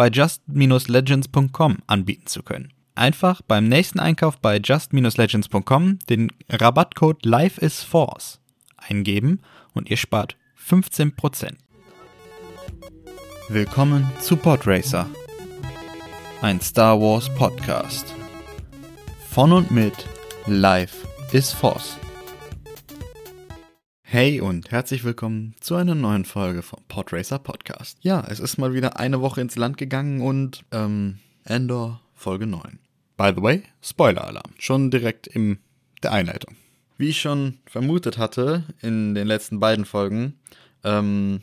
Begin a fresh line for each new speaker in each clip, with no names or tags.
bei just-legends.com anbieten zu können. Einfach beim nächsten Einkauf bei just-legends.com den Rabattcode LifeIsForce eingeben und ihr spart 15%. Willkommen zu Podracer, ein Star Wars Podcast. Von und mit Life is Force. Hey und herzlich willkommen zu einer neuen Folge vom Podracer Podcast. Ja, es ist mal wieder eine Woche ins Land gegangen und ähm, Endor Folge 9. By the way, Spoiler-Alarm. Schon direkt in der Einleitung. Wie ich schon vermutet hatte in den letzten beiden Folgen, ähm,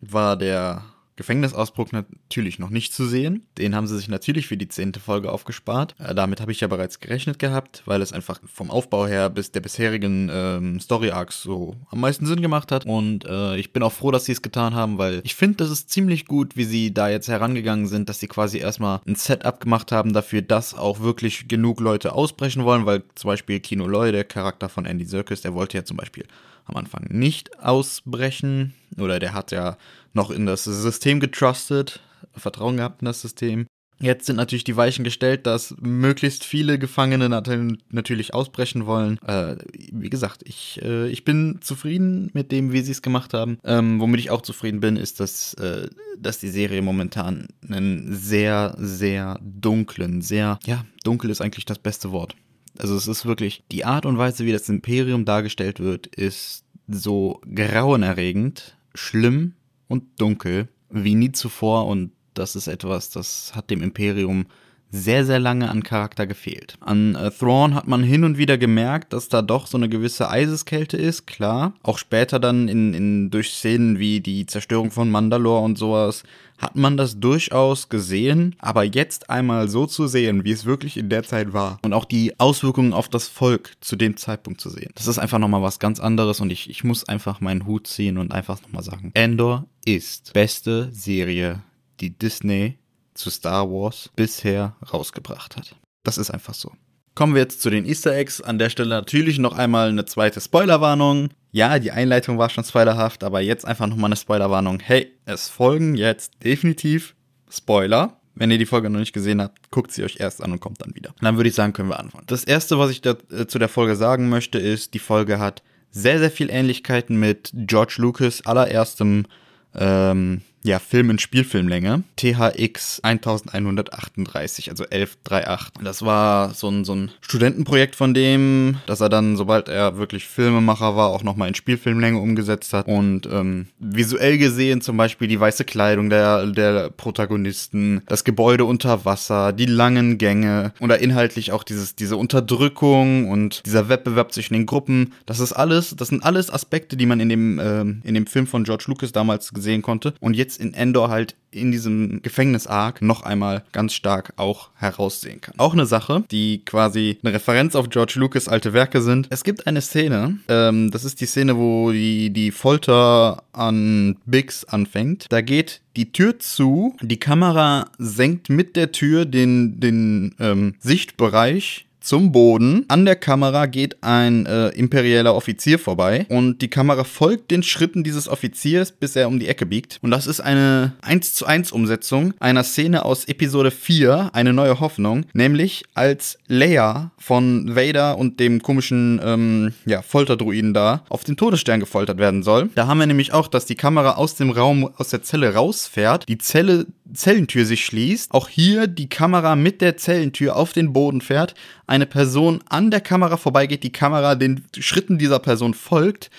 war der Gefängnisausbruch natürlich noch nicht zu sehen. Den haben sie sich natürlich für die zehnte Folge aufgespart. Äh, damit habe ich ja bereits gerechnet gehabt, weil es einfach vom Aufbau her bis der bisherigen ähm, Story Arcs so am meisten Sinn gemacht hat. Und äh, ich bin auch froh, dass sie es getan haben, weil ich finde, das ist ziemlich gut, wie sie da jetzt herangegangen sind, dass sie quasi erstmal ein Setup gemacht haben dafür, dass auch wirklich genug Leute ausbrechen wollen, weil zum Beispiel Kino Loy, der Charakter von Andy Serkis, der wollte ja zum Beispiel am Anfang nicht ausbrechen oder der hat ja noch in das System getrustet, Vertrauen gehabt in das System. Jetzt sind natürlich die Weichen gestellt, dass möglichst viele Gefangene natürlich ausbrechen wollen. Äh, wie gesagt, ich, äh, ich bin zufrieden mit dem, wie sie es gemacht haben. Ähm, womit ich auch zufrieden bin, ist, dass, äh, dass die Serie momentan einen sehr, sehr dunklen, sehr, ja, dunkel ist eigentlich das beste Wort. Also es ist wirklich, die Art und Weise, wie das Imperium dargestellt wird, ist so grauenerregend, schlimm und dunkel wie nie zuvor und das ist etwas, das hat dem Imperium sehr, sehr lange an Charakter gefehlt. An äh, Thrawn hat man hin und wieder gemerkt, dass da doch so eine gewisse Eiseskälte ist, klar. Auch später dann in, in durch Szenen wie die Zerstörung von Mandalore und sowas hat man das durchaus gesehen, aber jetzt einmal so zu sehen, wie es wirklich in der Zeit war und auch die Auswirkungen auf das Volk zu dem Zeitpunkt zu sehen, das ist einfach nochmal was ganz anderes und ich, ich muss einfach meinen Hut ziehen und einfach nochmal sagen, Endor ist beste Serie, die Disney zu Star Wars bisher rausgebracht hat. Das ist einfach so. Kommen wir jetzt zu den Easter Eggs. An der Stelle natürlich noch einmal eine zweite Spoilerwarnung. Ja, die Einleitung war schon spoilerhaft, aber jetzt einfach nochmal eine Spoilerwarnung. Hey, es folgen jetzt definitiv Spoiler. Wenn ihr die Folge noch nicht gesehen habt, guckt sie euch erst an und kommt dann wieder. Und dann würde ich sagen, können wir anfangen. Das erste, was ich da, äh, zu der Folge sagen möchte, ist, die Folge hat sehr, sehr viel Ähnlichkeiten mit George Lucas allererstem ähm, ja, Film in Spielfilmlänge. THX 1138, also 1138. Das war so ein, so ein Studentenprojekt von dem, dass er dann, sobald er wirklich Filmemacher war, auch nochmal in Spielfilmlänge umgesetzt hat. Und ähm, visuell gesehen zum Beispiel die weiße Kleidung der, der Protagonisten, das Gebäude unter Wasser, die langen Gänge oder inhaltlich auch dieses, diese Unterdrückung und dieser Wettbewerb zwischen den Gruppen. Das ist alles, das sind alles Aspekte, die man in dem, ähm, in dem Film von George Lucas damals sehen konnte. Und jetzt in Endor halt in diesem Gefängnis-Arc noch einmal ganz stark auch heraussehen kann. Auch eine Sache, die quasi eine Referenz auf George Lucas alte Werke sind. Es gibt eine Szene, ähm, das ist die Szene, wo die, die Folter an Biggs anfängt. Da geht die Tür zu, die Kamera senkt mit der Tür den, den ähm, Sichtbereich zum Boden. An der Kamera geht ein äh, imperialer Offizier vorbei und die Kamera folgt den Schritten dieses Offiziers, bis er um die Ecke biegt. Und das ist eine 1 zu 1 Umsetzung einer Szene aus Episode 4, eine neue Hoffnung, nämlich als Leia von Vader und dem komischen ähm, ja, Folterdruiden da auf den Todesstern gefoltert werden soll. Da haben wir nämlich auch, dass die Kamera aus dem Raum, aus der Zelle rausfährt, die Zelle, Zellentür sich schließt, auch hier die Kamera mit der Zellentür auf den Boden fährt, eine Person an der Kamera vorbeigeht, die Kamera den Schritten dieser Person folgt,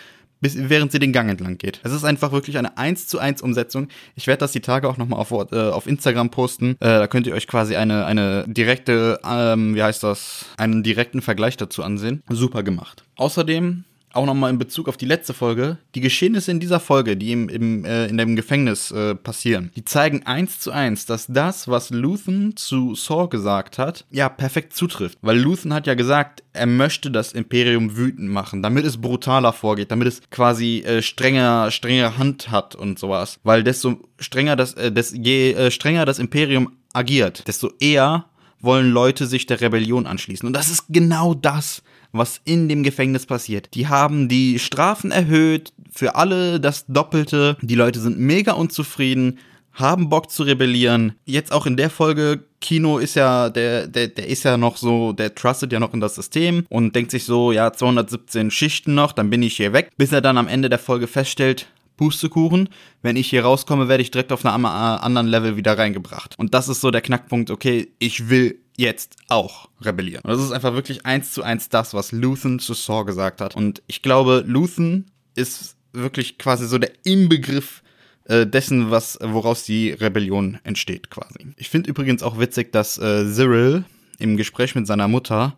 bis, während sie den Gang entlang geht. Es ist einfach wirklich eine 1 zu 1 Umsetzung. Ich werde das die Tage auch nochmal auf, äh, auf Instagram posten. Äh, da könnt ihr euch quasi eine, eine direkte, ähm, wie heißt das, einen direkten Vergleich dazu ansehen. Super gemacht. Außerdem auch nochmal in Bezug auf die letzte Folge, die Geschehnisse in dieser Folge, die im, im, äh, in dem Gefängnis äh, passieren, die zeigen eins zu eins, dass das, was Luthen zu Saw gesagt hat, ja, perfekt zutrifft. Weil Luthen hat ja gesagt, er möchte das Imperium wütend machen, damit es brutaler vorgeht, damit es quasi äh, strenger, strenger Hand hat und sowas. Weil desto strenger das, äh, des, je äh, strenger das Imperium agiert, desto eher wollen Leute sich der Rebellion anschließen. Und das ist genau das, was in dem Gefängnis passiert. Die haben die Strafen erhöht, für alle das Doppelte. Die Leute sind mega unzufrieden, haben Bock zu rebellieren. Jetzt auch in der Folge, Kino ist ja, der, der, der ist ja noch so, der trustet ja noch in das System und denkt sich so, ja, 217 Schichten noch, dann bin ich hier weg. Bis er dann am Ende der Folge feststellt, Pustekuchen. Wenn ich hier rauskomme, werde ich direkt auf einem anderen Level wieder reingebracht. Und das ist so der Knackpunkt, okay, ich will jetzt auch rebellieren. Und das ist einfach wirklich eins zu eins das, was Luthen zu Saw gesagt hat. Und ich glaube, Luthen ist wirklich quasi so der Inbegriff äh, dessen, was, woraus die Rebellion entsteht, quasi. Ich finde übrigens auch witzig, dass äh, Cyril im Gespräch mit seiner Mutter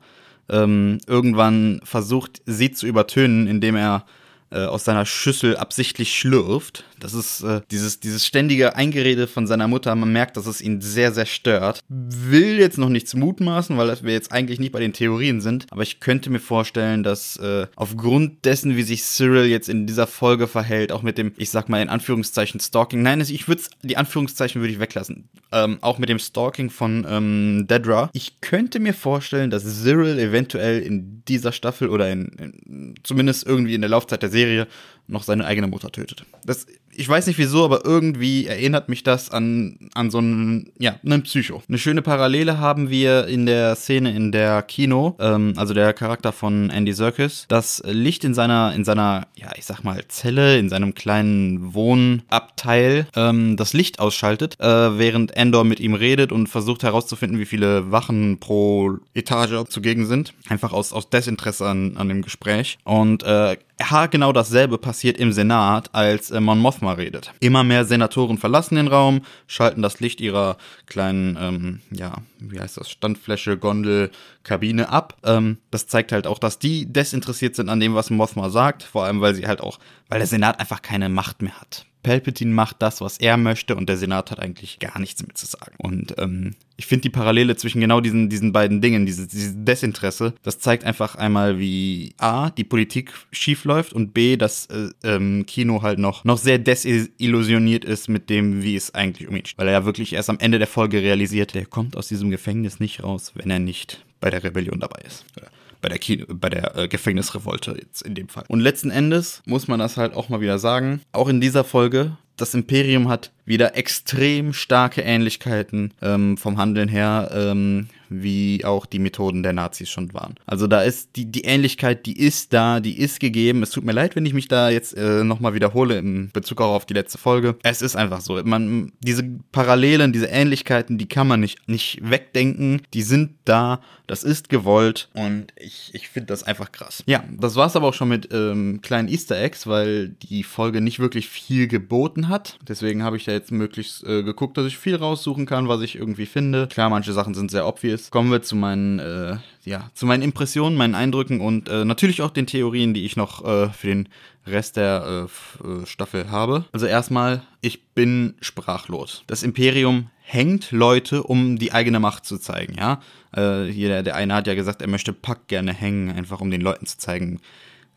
ähm, irgendwann versucht, sie zu übertönen, indem er äh, aus seiner Schüssel absichtlich schlürft. Das ist äh, dieses, dieses ständige Eingerede von seiner Mutter. Man merkt, dass es ihn sehr, sehr stört. Will jetzt noch nichts mutmaßen, weil wir jetzt eigentlich nicht bei den Theorien sind. Aber ich könnte mir vorstellen, dass äh, aufgrund dessen, wie sich Cyril jetzt in dieser Folge verhält, auch mit dem, ich sag mal in Anführungszeichen Stalking. Nein, ich würde die Anführungszeichen würde ich weglassen. Ähm, auch mit dem Stalking von ähm, Dedra. Ich könnte mir vorstellen, dass Cyril eventuell in dieser Staffel oder in, in zumindest irgendwie in der Laufzeit der Serie Serie noch seine eigene Mutter tötet. Das, ich weiß nicht wieso, aber irgendwie erinnert mich das an, an so einen, ja, einen Psycho. Eine schöne Parallele haben wir in der Szene in der Kino, ähm, also der Charakter von Andy Serkis, das Licht in seiner, in seiner, ja, ich sag mal, Zelle, in seinem kleinen Wohnabteil, ähm, das Licht ausschaltet, äh, während Endor mit ihm redet und versucht herauszufinden, wie viele Wachen pro Etage zugegen sind. Einfach aus, aus Desinteresse an, an dem Gespräch. Und äh, genau dasselbe passiert im Senat, als äh, Mon Mothma redet. Immer mehr Senatoren verlassen den Raum, schalten das Licht ihrer kleinen, ähm, ja, wie heißt das, Standfläche, Gondel, Kabine ab. Ähm, das zeigt halt auch, dass die desinteressiert sind an dem, was Mothma sagt, vor allem weil sie halt auch, weil der Senat einfach keine Macht mehr hat. Palpatine macht das, was er möchte und der Senat hat eigentlich gar nichts mehr zu sagen. Und ähm, ich finde die Parallele zwischen genau diesen, diesen beiden Dingen, dieses, dieses Desinteresse, das zeigt einfach einmal, wie A, die Politik schief läuft und B, dass äh, ähm, Kino halt noch, noch sehr desillusioniert ist mit dem, wie es eigentlich um ihn steht. Weil er ja wirklich erst am Ende der Folge realisiert, der kommt aus diesem Gefängnis nicht raus, wenn er nicht bei der Rebellion dabei ist. Ja bei der, Kino, bei der äh, Gefängnisrevolte jetzt in dem Fall. Und letzten Endes muss man das halt auch mal wieder sagen, auch in dieser Folge, das Imperium hat wieder extrem starke Ähnlichkeiten ähm, vom Handeln her, ähm, wie auch die Methoden der Nazis schon waren. Also da ist die, die Ähnlichkeit, die ist da, die ist gegeben. Es tut mir leid, wenn ich mich da jetzt äh, nochmal wiederhole in Bezug auch auf die letzte Folge. Es ist einfach so. Man, diese Parallelen, diese Ähnlichkeiten, die kann man nicht, nicht wegdenken. Die sind da. Das ist gewollt. Und ich, ich finde das einfach krass. Ja, das war's aber auch schon mit ähm, kleinen Easter Eggs, weil die Folge nicht wirklich viel geboten hat. Deswegen habe ich da jetzt möglichst äh, geguckt, dass ich viel raussuchen kann, was ich irgendwie finde. Klar, manche Sachen sind sehr obvious. Kommen wir zu meinen, äh, ja, zu meinen Impressionen, meinen Eindrücken und äh, natürlich auch den Theorien, die ich noch äh, für den Rest der äh, äh, Staffel habe. Also erstmal, ich bin sprachlos. Das Imperium hängt Leute, um die eigene Macht zu zeigen, ja. Äh, hier, der, eine hat ja gesagt, er möchte Pack gerne hängen, einfach um den Leuten zu zeigen,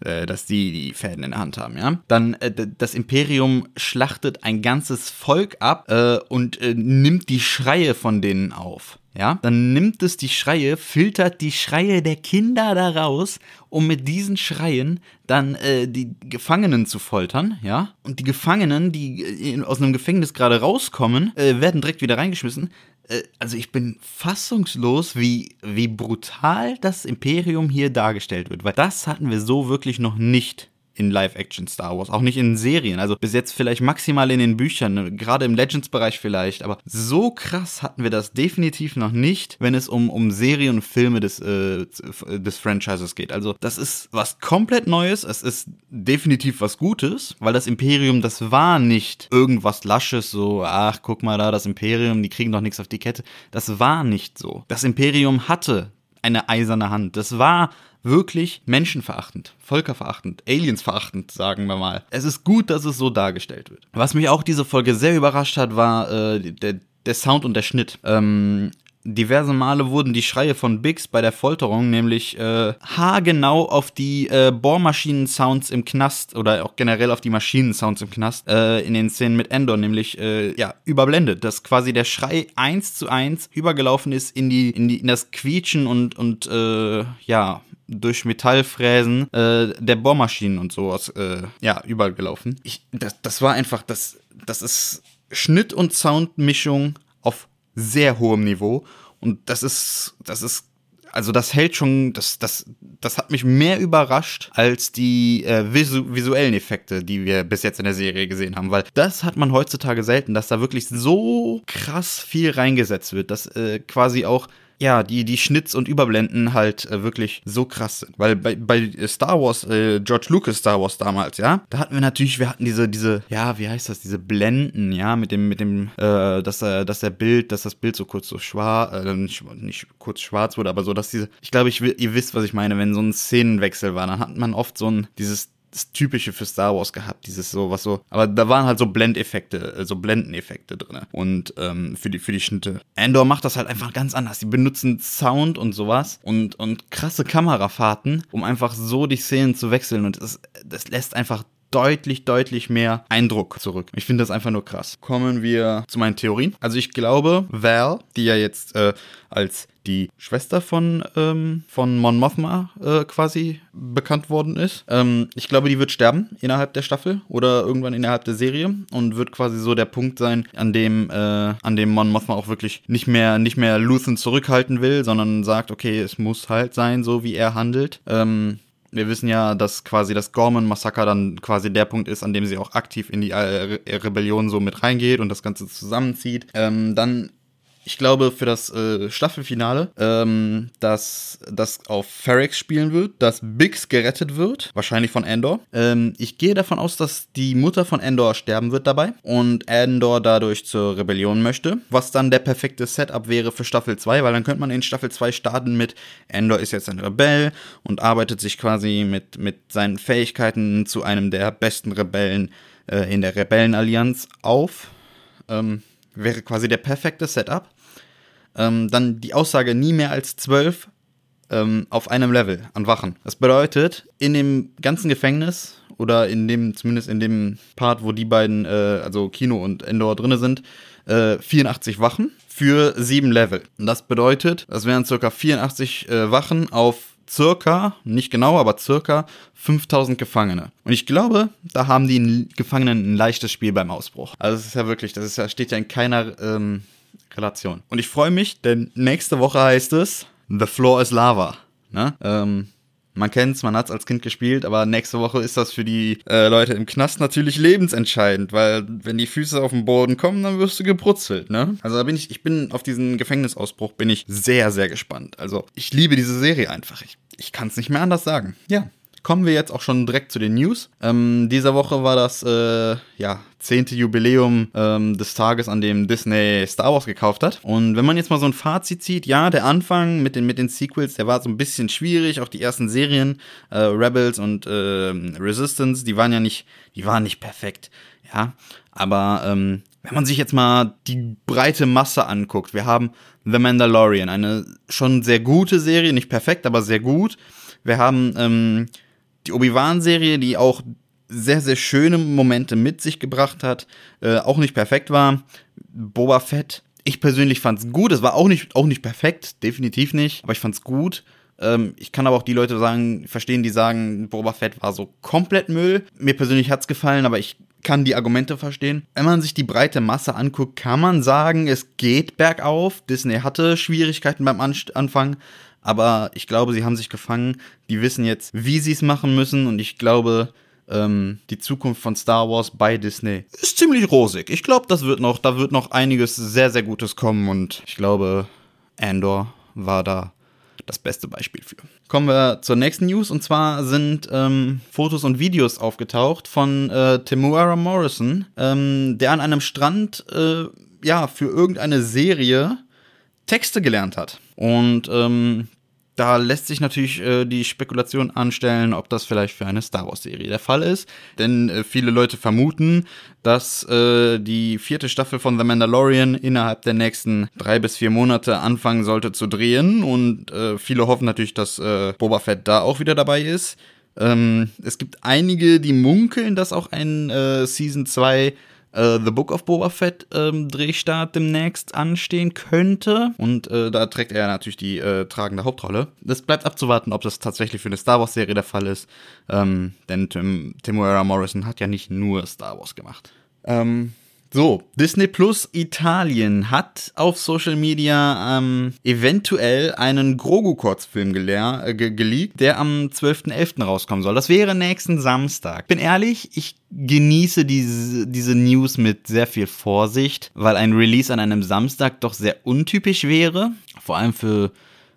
äh, dass die die Fäden in der Hand haben, ja. Dann äh, das Imperium schlachtet ein ganzes Volk ab äh, und äh, nimmt die Schreie von denen auf. Ja, dann nimmt es die Schreie, filtert die Schreie der Kinder daraus, um mit diesen Schreien dann äh, die Gefangenen zu foltern, ja. Und die Gefangenen, die äh, aus einem Gefängnis gerade rauskommen, äh, werden direkt wieder reingeschmissen. Äh, also ich bin fassungslos, wie, wie brutal das Imperium hier dargestellt wird, weil das hatten wir so wirklich noch nicht in Live-Action Star Wars, auch nicht in Serien. Also bis jetzt vielleicht maximal in den Büchern, gerade im Legends-Bereich vielleicht, aber so krass hatten wir das definitiv noch nicht, wenn es um, um Serien und Filme des, äh, des Franchises geht. Also das ist was komplett Neues, es ist definitiv was Gutes, weil das Imperium, das war nicht irgendwas Lasches, so, ach, guck mal da, das Imperium, die kriegen doch nichts auf die Kette. Das war nicht so. Das Imperium hatte eine eiserne Hand. Das war wirklich menschenverachtend, völkerverachtend, aliensverachtend, sagen wir mal. Es ist gut, dass es so dargestellt wird. Was mich auch diese Folge sehr überrascht hat, war äh, der, der Sound und der Schnitt. Ähm, diverse Male wurden die Schreie von Biggs bei der Folterung nämlich äh, haargenau auf die äh, Bohrmaschinen-Sounds im Knast oder auch generell auf die Maschinen-Sounds im Knast äh, in den Szenen mit Endor nämlich äh, ja überblendet, dass quasi der Schrei eins zu eins übergelaufen ist in die in die in das Quietschen und und äh, ja durch Metallfräsen äh, der Bohrmaschinen und sowas äh, ja überall. Ich, das, das war einfach das das ist Schnitt und Soundmischung auf sehr hohem Niveau. Und das ist, das ist, also das hält schon, das, das, das hat mich mehr überrascht als die äh, visu visuellen Effekte, die wir bis jetzt in der Serie gesehen haben, weil das hat man heutzutage selten, dass da wirklich so krass viel reingesetzt wird, dass äh, quasi auch ja, die, die Schnitts und Überblenden halt äh, wirklich so krass sind. Weil bei, bei Star Wars, äh, George Lucas Star Wars damals, ja, da hatten wir natürlich, wir hatten diese, diese, ja, wie heißt das, diese Blenden, ja, mit dem, mit dem, äh, dass, äh, dass der Bild, dass das Bild so kurz so schwarz, äh, nicht, nicht kurz schwarz wurde, aber so, dass diese, ich glaube, ich, ihr wisst, was ich meine, wenn so ein Szenenwechsel war, dann hat man oft so ein, dieses das Typische für Star Wars gehabt, dieses so, was so, aber da waren halt so Blendeffekte, äh, so Blendeneffekte drin und ähm, für die für die Schnitte. Andor macht das halt einfach ganz anders. Die benutzen Sound und sowas und und krasse Kamerafahrten, um einfach so die Szenen zu wechseln und das, das lässt einfach deutlich, deutlich mehr Eindruck zurück. Ich finde das einfach nur krass. Kommen wir zu meinen Theorien. Also ich glaube, Val, die ja jetzt äh, als die Schwester von, ähm, von Mon Mothma äh, quasi bekannt worden ist. Ähm, ich glaube, die wird sterben innerhalb der Staffel oder irgendwann innerhalb der Serie und wird quasi so der Punkt sein, an dem, äh, an dem Mon Mothma auch wirklich nicht mehr, nicht mehr Luthen zurückhalten will, sondern sagt, okay, es muss halt sein, so wie er handelt. Ähm, wir wissen ja, dass quasi das Gorman-Massaker dann quasi der Punkt ist, an dem sie auch aktiv in die äh, Re Rebellion so mit reingeht und das Ganze zusammenzieht. Ähm, dann ich glaube, für das äh, Staffelfinale, ähm, dass das auf Ferrex spielen wird, dass Biggs gerettet wird, wahrscheinlich von Endor. Ähm, ich gehe davon aus, dass die Mutter von Endor sterben wird dabei und Endor dadurch zur Rebellion möchte, was dann der perfekte Setup wäre für Staffel 2, weil dann könnte man in Staffel 2 starten mit Endor ist jetzt ein Rebell und arbeitet sich quasi mit, mit seinen Fähigkeiten zu einem der besten Rebellen äh, in der Rebellenallianz auf. Ähm, wäre quasi der perfekte Setup. Ähm, dann die Aussage nie mehr als zwölf ähm, auf einem Level an Wachen. Das bedeutet, in dem ganzen Gefängnis oder in dem, zumindest in dem Part, wo die beiden, äh, also Kino und Endor drinne sind, äh, 84 Wachen für sieben Level. Und das bedeutet, das wären circa 84 äh, Wachen auf circa, nicht genau, aber circa 5000 Gefangene. Und ich glaube, da haben die Gefangenen ein leichtes Spiel beim Ausbruch. Also es ist ja wirklich, das ist ja, steht ja in keiner ähm, Relation. Und ich freue mich, denn nächste Woche heißt es The Floor is Lava. Ne? Ähm, man kennt's, man hat's als Kind gespielt, aber nächste Woche ist das für die äh, Leute im Knast natürlich lebensentscheidend, weil wenn die Füße auf den Boden kommen, dann wirst du gebrutzelt, ne? Also da bin ich, ich bin auf diesen Gefängnisausbruch bin ich sehr, sehr gespannt. Also ich liebe diese Serie einfach. Ich, ich kann's nicht mehr anders sagen. Ja, kommen wir jetzt auch schon direkt zu den News. Ähm, dieser Woche war das äh, ja zehnte Jubiläum ähm, des Tages, an dem Disney Star Wars gekauft hat. Und wenn man jetzt mal so ein Fazit zieht, ja, der Anfang mit den mit den Sequels, der war so ein bisschen schwierig. Auch die ersten Serien, äh, Rebels und äh, Resistance, die waren ja nicht, die waren nicht perfekt, ja. Aber ähm, wenn man sich jetzt mal die breite Masse anguckt, wir haben The Mandalorian, eine schon sehr gute Serie, nicht perfekt, aber sehr gut. Wir haben ähm, die Obi-Wan-Serie, die auch sehr, sehr schöne Momente mit sich gebracht hat, äh, auch nicht perfekt war. Boba Fett, ich persönlich fand's gut. Es war auch nicht, auch nicht perfekt, definitiv nicht, aber ich fand's gut. Ähm, ich kann aber auch die Leute sagen, verstehen, die sagen, Boba Fett war so komplett Müll. Mir persönlich hat's gefallen, aber ich kann die Argumente verstehen. Wenn man sich die breite Masse anguckt, kann man sagen, es geht bergauf. Disney hatte Schwierigkeiten beim Anfang, aber ich glaube, sie haben sich gefangen. Die wissen jetzt, wie sie es machen müssen. Und ich glaube, ähm, die Zukunft von Star Wars bei Disney ist ziemlich rosig. Ich glaube, das wird noch, da wird noch einiges sehr, sehr Gutes kommen. Und ich glaube, Andor war da das beste Beispiel für. Kommen wir zur nächsten News und zwar sind ähm, Fotos und Videos aufgetaucht von äh, Temuera Morrison, ähm, der an einem Strand äh, ja für irgendeine Serie Texte gelernt hat. Und ähm, da lässt sich natürlich äh, die Spekulation anstellen, ob das vielleicht für eine Star Wars-Serie der Fall ist. Denn äh, viele Leute vermuten, dass äh, die vierte Staffel von The Mandalorian innerhalb der nächsten drei bis vier Monate anfangen sollte zu drehen. Und äh, viele hoffen natürlich, dass äh, Boba Fett da auch wieder dabei ist. Ähm, es gibt einige, die munkeln, dass auch ein äh, Season 2 äh, The Book of Boba Fett ähm, Drehstart demnächst anstehen könnte. Und äh, da trägt er natürlich die äh, tragende Hauptrolle. Das bleibt abzuwarten, ob das tatsächlich für eine Star Wars Serie der Fall ist. Ähm, denn Tim, Timuera Morrison hat ja nicht nur Star Wars gemacht. Ähm, so, Disney Plus Italien hat auf Social Media ähm, eventuell einen Grogu-Kurzfilm äh, ge geleakt, der am 12.11. rauskommen soll. Das wäre nächsten Samstag. Bin ehrlich, ich genieße diese, diese News mit sehr viel Vorsicht, weil ein Release an einem Samstag doch sehr untypisch wäre. Vor allem für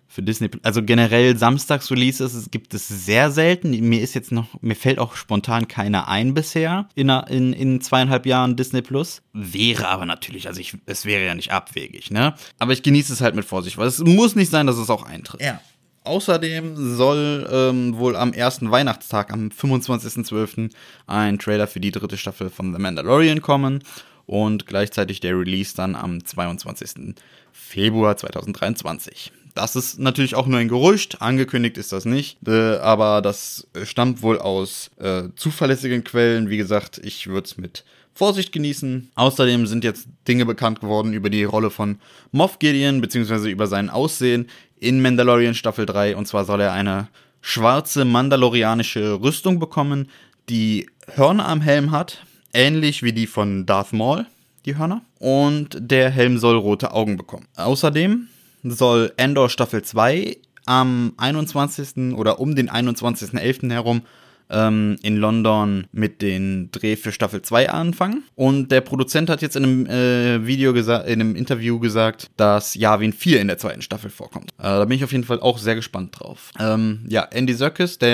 für Disney. Also generell Samstags-Releases gibt es sehr selten. Mir ist jetzt noch, mir fällt auch spontan keiner ein bisher in, in, in zweieinhalb Jahren Disney Plus. Wäre aber natürlich, also ich, es wäre ja nicht abwegig, ne? Aber ich genieße es halt mit Vorsicht, weil es muss nicht sein, dass es auch eintritt. Ja. Außerdem soll ähm, wohl am ersten Weihnachtstag, am 25.12., ein Trailer für die dritte Staffel von The Mandalorian kommen und gleichzeitig der Release dann am 22. Februar 2023. Das ist natürlich auch nur ein Gerücht, angekündigt ist das nicht, äh, aber das stammt wohl aus äh, zuverlässigen Quellen. Wie gesagt, ich würde es mit Vorsicht genießen. Außerdem sind jetzt Dinge bekannt geworden über die Rolle von Moff Gideon, beziehungsweise über sein Aussehen in Mandalorian Staffel 3. Und zwar soll er eine schwarze mandalorianische Rüstung bekommen, die Hörner am Helm hat, ähnlich wie die von Darth Maul, die Hörner. Und der Helm soll rote Augen bekommen. Außerdem soll Endor Staffel 2 am 21. oder um den 21.11. herum ähm, in London mit den Dreh für Staffel 2 anfangen. Und der Produzent hat jetzt in einem äh, Video gesagt, in einem Interview gesagt, dass Yavin 4 in der zweiten Staffel vorkommt. Äh, da bin ich auf jeden Fall auch sehr gespannt drauf. Ähm, ja, Andy Serkis, der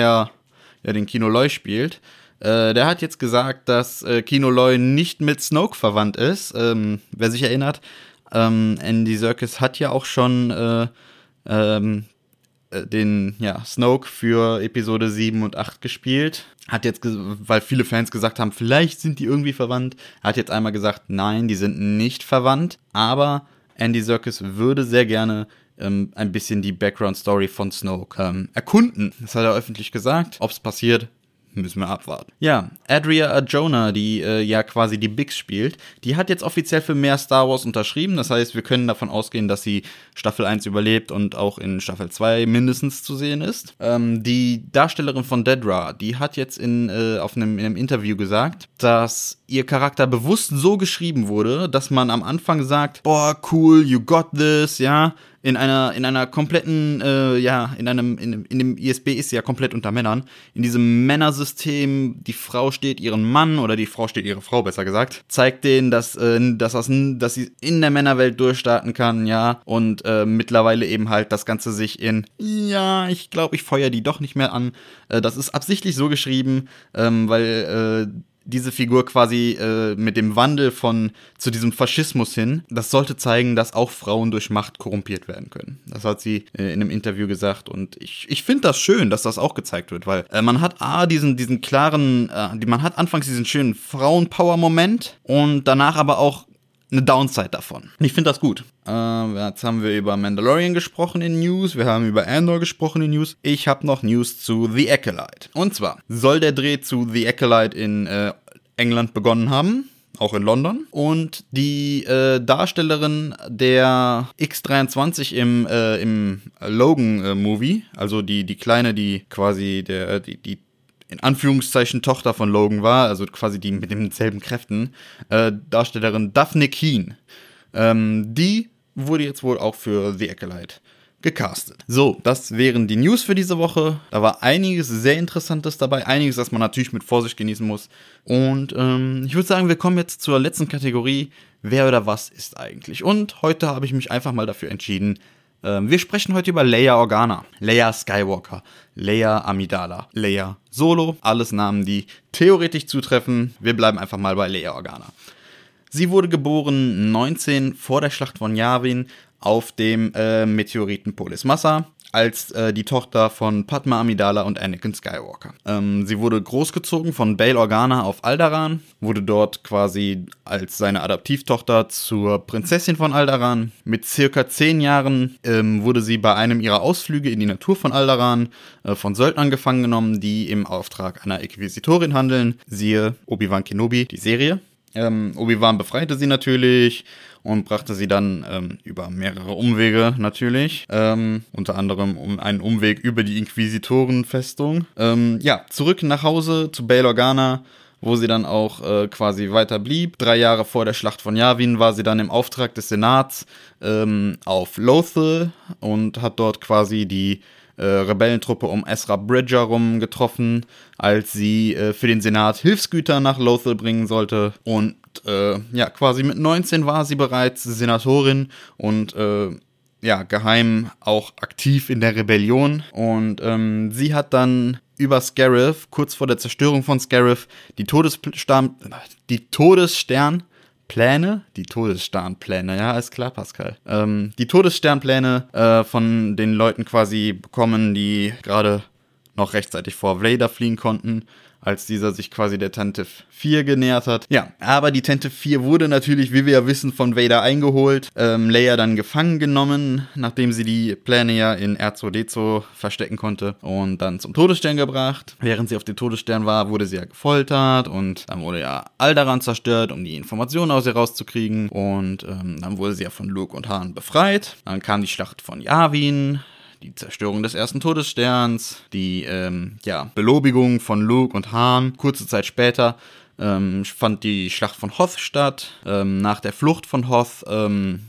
ja den Kino Loy spielt, äh, der hat jetzt gesagt, dass äh, Kino Loy nicht mit Snoke verwandt ist. Ähm, wer sich erinnert, ähm, Andy Serkis hat ja auch schon äh, ähm, äh, den ja, Snoke für Episode 7 und 8 gespielt. Hat jetzt, weil viele Fans gesagt haben, vielleicht sind die irgendwie verwandt, hat jetzt einmal gesagt, nein, die sind nicht verwandt, aber Andy Serkis würde sehr gerne ähm, ein bisschen die Background-Story von Snoke ähm, erkunden. Das hat er öffentlich gesagt. Ob es passiert, müssen wir abwarten. Ja, Adria Arjona, die äh, ja quasi die Bix spielt, die hat jetzt offiziell für mehr Star Wars unterschrieben. Das heißt, wir können davon ausgehen, dass sie Staffel 1 überlebt und auch in Staffel 2 mindestens zu sehen ist. Ähm, die Darstellerin von Dedra, die hat jetzt in, äh, auf einem, in einem Interview gesagt, dass ihr Charakter bewusst so geschrieben wurde, dass man am Anfang sagt, boah, cool, you got this, ja, in einer, in einer kompletten, äh, ja, in einem, in, in dem ISB ist sie ja komplett unter Männern. In diesem Männersystem, die Frau steht ihren Mann oder die Frau steht ihre Frau, besser gesagt, zeigt denen, dass, äh, dass, das, dass sie in der Männerwelt durchstarten kann, ja, und äh, mittlerweile eben halt das Ganze sich in, ja, ich glaube, ich feuer die doch nicht mehr an. Äh, das ist absichtlich so geschrieben, ähm, weil äh, diese Figur quasi äh, mit dem Wandel von zu diesem Faschismus hin, das sollte zeigen, dass auch Frauen durch Macht korrumpiert werden können. Das hat sie äh, in einem Interview gesagt und ich, ich finde das schön, dass das auch gezeigt wird, weil äh, man hat A, diesen, diesen klaren, äh, man hat anfangs diesen schönen Frauenpower-Moment und danach aber auch eine Downside davon. Ich finde das gut. Äh, jetzt haben wir über Mandalorian gesprochen in News, wir haben über Andor gesprochen in News. Ich habe noch News zu The Acolyte. Und zwar soll der Dreh zu The Acolyte in äh, England begonnen haben auch in London. Und die äh, Darstellerin der X23 im, äh, im Logan-Movie, äh, also die, die Kleine, die quasi der, die, die in Anführungszeichen Tochter von Logan war, also quasi die mit denselben Kräften, äh, Darstellerin Daphne Keen. Ähm, die wurde jetzt wohl auch für The Acolyte gecastet. So, das wären die News für diese Woche. Da war einiges sehr Interessantes dabei, einiges, das man natürlich mit Vorsicht genießen muss. Und ähm, ich würde sagen, wir kommen jetzt zur letzten Kategorie. Wer oder was ist eigentlich? Und heute habe ich mich einfach mal dafür entschieden, wir sprechen heute über Leia Organa, Leia Skywalker, Leia Amidala, Leia Solo, alles Namen, die theoretisch zutreffen. Wir bleiben einfach mal bei Leia Organa. Sie wurde geboren 19 vor der Schlacht von Yavin auf dem äh, Meteoriten Polis Massa. Als äh, die Tochter von Padma Amidala und Anakin Skywalker. Ähm, sie wurde großgezogen von Bail Organa auf Alderaan, wurde dort quasi als seine Adoptivtochter zur Prinzessin von Alderaan. Mit circa zehn Jahren ähm, wurde sie bei einem ihrer Ausflüge in die Natur von Alderaan äh, von Söldnern gefangen genommen, die im Auftrag einer Inquisitorin handeln. Siehe Obi-Wan Kenobi, die Serie. Ähm, Obi-Wan befreite sie natürlich und brachte sie dann ähm, über mehrere Umwege natürlich, ähm, unter anderem um einen Umweg über die Inquisitorenfestung. Ähm, ja, zurück nach Hause zu Bail Organa, wo sie dann auch äh, quasi weiter blieb. Drei Jahre vor der Schlacht von Yavin war sie dann im Auftrag des Senats ähm, auf Lothal und hat dort quasi die äh, Rebellentruppe um Ezra Bridger rum getroffen, als sie äh, für den Senat Hilfsgüter nach Lothal bringen sollte. Und äh, ja, quasi mit 19 war sie bereits Senatorin und äh, ja, geheim auch aktiv in der Rebellion. Und ähm, sie hat dann über Scarif, kurz vor der Zerstörung von Scarif, die Todesstern, die Todesstern Pläne, die Todessternpläne, ja, ist klar, Pascal. Ähm, die Todessternpläne äh, von den Leuten quasi bekommen, die gerade noch rechtzeitig vor Vader fliehen konnten als dieser sich quasi der Tante 4 genähert hat. Ja, aber die Tante 4 wurde natürlich, wie wir ja wissen, von Vader eingeholt, ähm, Leia dann gefangen genommen, nachdem sie die Pläne ja in R2D2 verstecken konnte und dann zum Todesstern gebracht. Während sie auf dem Todesstern war, wurde sie ja gefoltert und dann wurde ja Aldaran zerstört, um die Informationen aus ihr rauszukriegen und ähm, dann wurde sie ja von Luke und Han befreit. Dann kam die Schlacht von Yavin, die Zerstörung des ersten Todessterns, die ähm, ja, Belobigung von Luke und Han. Kurze Zeit später ähm, fand die Schlacht von Hoth statt. Ähm, nach der Flucht von Hoth ähm,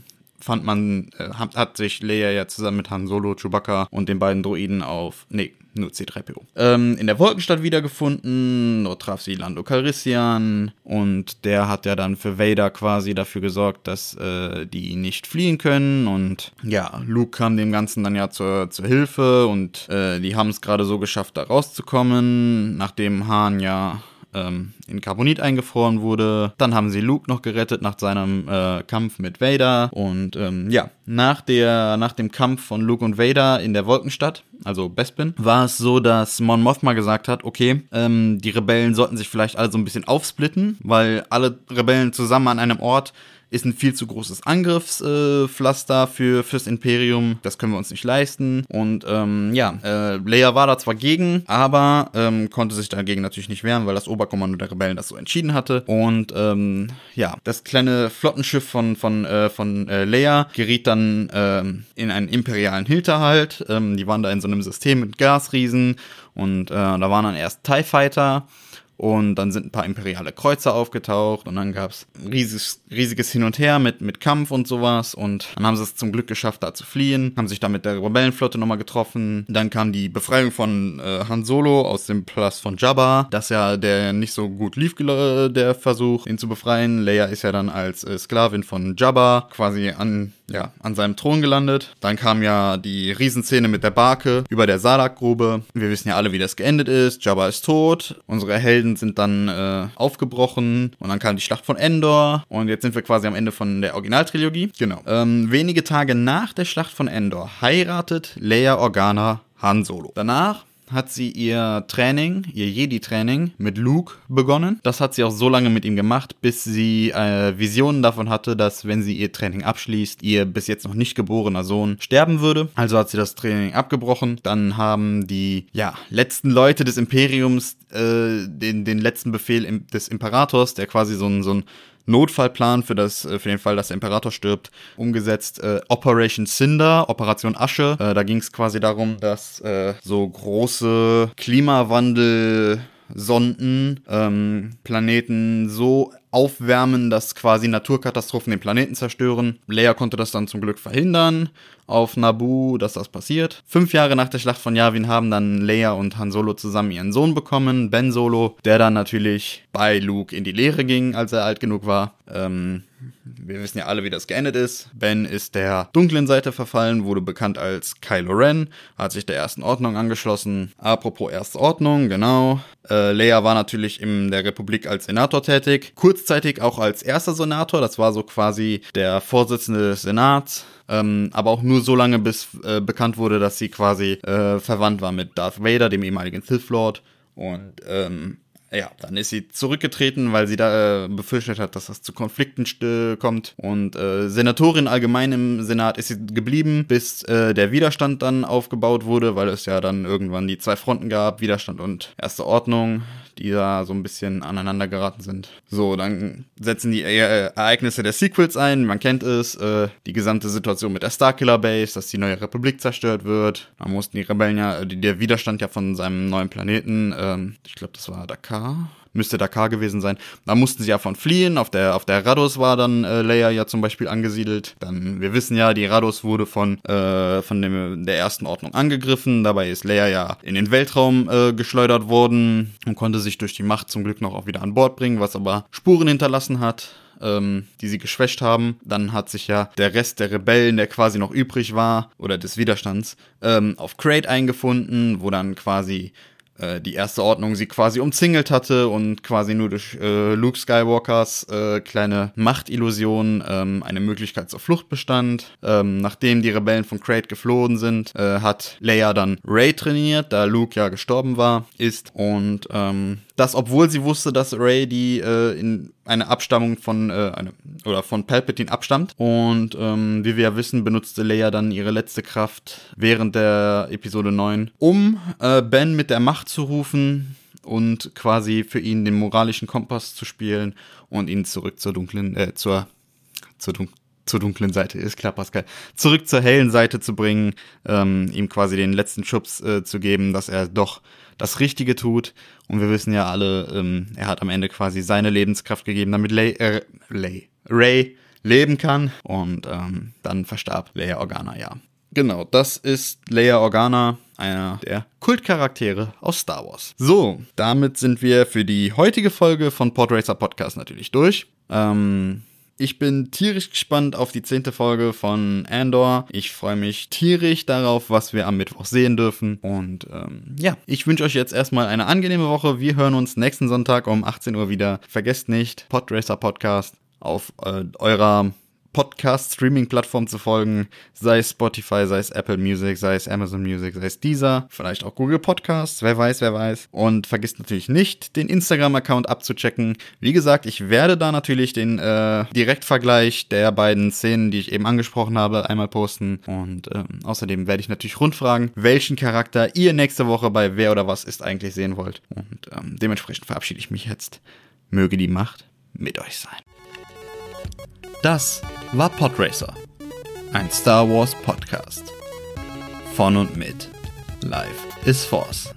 fand man, äh, hat, hat, sich Leia ja zusammen mit Han Solo, Chewbacca und den beiden Droiden auf, nee, nur C3PO. Ähm, in der Wolkenstadt wiedergefunden, dort traf sie Lando Calrissian und der hat ja dann für Vader quasi dafür gesorgt, dass äh, die nicht fliehen können und ja, Luke kam dem Ganzen dann ja zur, zur Hilfe und äh, die haben es gerade so geschafft, da rauszukommen, nachdem Han ja ähm, in Carbonit eingefroren wurde. Dann haben sie Luke noch gerettet nach seinem äh, Kampf mit Vader. Und ähm, ja, nach, der, nach dem Kampf von Luke und Vader in der Wolkenstadt, also Bespin, war es so, dass Mon Mothma gesagt hat, okay, ähm, die Rebellen sollten sich vielleicht alle so ein bisschen aufsplitten, weil alle Rebellen zusammen an einem Ort ist ein viel zu großes Angriffspflaster für fürs Imperium. Das können wir uns nicht leisten. Und ähm, ja, äh, Leia war da zwar gegen, aber ähm, konnte sich dagegen natürlich nicht wehren, weil das Oberkommando der Rebellen das so entschieden hatte. Und ähm, ja, das kleine Flottenschiff von von äh, von äh, Leia geriet dann ähm, in einen imperialen Hinterhalt. Ähm, die waren da in so einem System mit Gasriesen und äh, da waren dann erst TIE Fighter und dann sind ein paar imperiale Kreuzer aufgetaucht und dann gab es riesiges, riesiges Hin und Her mit, mit Kampf und sowas. Und dann haben sie es zum Glück geschafft, da zu fliehen, haben sich da mit der Rebellenflotte nochmal getroffen. Dann kam die Befreiung von äh, Han Solo aus dem Palast von Jabba. Das ja der nicht so gut lief, der Versuch, ihn zu befreien. Leia ist ja dann als äh, Sklavin von Jabba quasi an ja, an seinem Thron gelandet. Dann kam ja die Riesenszene mit der Barke über der Salakgrube. Wir wissen ja alle, wie das geendet ist. Jabba ist tot. Unsere Helden sind dann äh, aufgebrochen. Und dann kam die Schlacht von Endor. Und jetzt sind wir quasi am Ende von der Originaltrilogie. Genau. Ähm, wenige Tage nach der Schlacht von Endor heiratet Leia Organa Han Solo. Danach hat sie ihr Training, ihr Jedi-Training mit Luke begonnen. Das hat sie auch so lange mit ihm gemacht, bis sie äh, Visionen davon hatte, dass wenn sie ihr Training abschließt, ihr bis jetzt noch nicht geborener Sohn sterben würde. Also hat sie das Training abgebrochen. Dann haben die ja, letzten Leute des Imperiums äh, den, den letzten Befehl des Imperators, der quasi so ein, so ein Notfallplan für, das, äh, für den Fall, dass der Imperator stirbt, umgesetzt. Äh, Operation Cinder, Operation Asche. Äh, da ging es quasi darum, dass äh, so große Klimawandelsonden ähm, Planeten so aufwärmen, dass quasi Naturkatastrophen den Planeten zerstören. Leia konnte das dann zum Glück verhindern auf Naboo, dass das passiert. Fünf Jahre nach der Schlacht von Yavin haben dann Leia und Han Solo zusammen ihren Sohn bekommen, Ben Solo, der dann natürlich bei Luke in die Lehre ging, als er alt genug war. Ähm, wir wissen ja alle, wie das geendet ist. Ben ist der dunklen Seite verfallen, wurde bekannt als Kylo Ren, hat sich der ersten Ordnung angeschlossen. Apropos Erste Ordnung, genau. Äh, Leia war natürlich in der Republik als Senator tätig. Kurz kurzzeitig auch als erster Senator, das war so quasi der Vorsitzende des Senats, ähm, aber auch nur so lange, bis äh, bekannt wurde, dass sie quasi äh, verwandt war mit Darth Vader, dem ehemaligen Sith Lord. Und ähm, ja, dann ist sie zurückgetreten, weil sie da äh, befürchtet hat, dass das zu Konflikten äh, kommt. Und äh, Senatorin allgemein im Senat ist sie geblieben, bis äh, der Widerstand dann aufgebaut wurde, weil es ja dann irgendwann die zwei Fronten gab, Widerstand und Erste Ordnung die da so ein bisschen aneinander geraten sind. So, dann setzen die äh, Ereignisse der Sequels ein. Man kennt es, äh, die gesamte Situation mit der Starkiller Base, dass die neue Republik zerstört wird. Da mussten die Rebellen ja, äh, der Widerstand ja von seinem neuen Planeten, ähm, ich glaube, das war Dakar, müsste Dakar gewesen sein. Da mussten sie ja von fliehen. Auf der, auf der Rados war dann äh, Leia ja zum Beispiel angesiedelt. Dann, wir wissen ja, die Rados wurde von, äh, von dem, der ersten Ordnung angegriffen. Dabei ist Leia ja in den Weltraum äh, geschleudert worden und konnte sich durch die Macht zum Glück noch auch wieder an Bord bringen, was aber Spuren hinterlassen hat. Ähm, die sie geschwächt haben. Dann hat sich ja der Rest der Rebellen, der quasi noch übrig war, oder des Widerstands, ähm, auf Crate eingefunden, wo dann quasi äh, die erste Ordnung sie quasi umzingelt hatte und quasi nur durch äh, Luke Skywalkers äh, kleine Machtillusion ähm, eine Möglichkeit zur Flucht bestand. Ähm, nachdem die Rebellen von Crate geflohen sind, äh, hat Leia dann Rey trainiert, da Luke ja gestorben war, ist und ähm, das, obwohl sie wusste, dass Ray die äh, in eine Abstammung von äh, eine, oder von Palpatine abstammt. Und ähm, wie wir ja wissen, benutzte Leia dann ihre letzte Kraft während der Episode 9, um äh, Ben mit der Macht zu rufen und quasi für ihn den moralischen Kompass zu spielen und ihn zurück zur dunklen, äh, zur, zur dunklen zur dunklen Seite, ist klar, Pascal, zurück zur hellen Seite zu bringen, ähm, ihm quasi den letzten Schubs äh, zu geben, dass er doch das Richtige tut. Und wir wissen ja alle, ähm, er hat am Ende quasi seine Lebenskraft gegeben, damit Lay, äh, Lay, Ray leben kann. Und ähm, dann verstarb Leia Organa, ja. Genau, das ist Leia Organa, einer der Kultcharaktere aus Star Wars. So, damit sind wir für die heutige Folge von Podracer Podcast natürlich durch. Ähm, ich bin tierisch gespannt auf die zehnte Folge von Andor. Ich freue mich tierisch darauf, was wir am Mittwoch sehen dürfen. Und ähm, ja, ich wünsche euch jetzt erstmal eine angenehme Woche. Wir hören uns nächsten Sonntag um 18 Uhr wieder. Vergesst nicht, Podracer Podcast auf äh, eurer Podcast-Streaming-Plattform zu folgen, sei es Spotify, sei es Apple Music, sei es Amazon Music, sei es Deezer, vielleicht auch Google Podcasts, wer weiß, wer weiß. Und vergisst natürlich nicht, den Instagram-Account abzuchecken. Wie gesagt, ich werde da natürlich den äh, Direktvergleich der beiden Szenen, die ich eben angesprochen habe, einmal posten. Und ähm, außerdem werde ich natürlich rundfragen, welchen Charakter ihr nächste Woche bei Wer oder Was ist eigentlich sehen wollt. Und ähm, dementsprechend verabschiede ich mich jetzt. Möge die Macht mit euch sein. Das war Podracer, ein Star Wars Podcast. Von und mit Life is Force.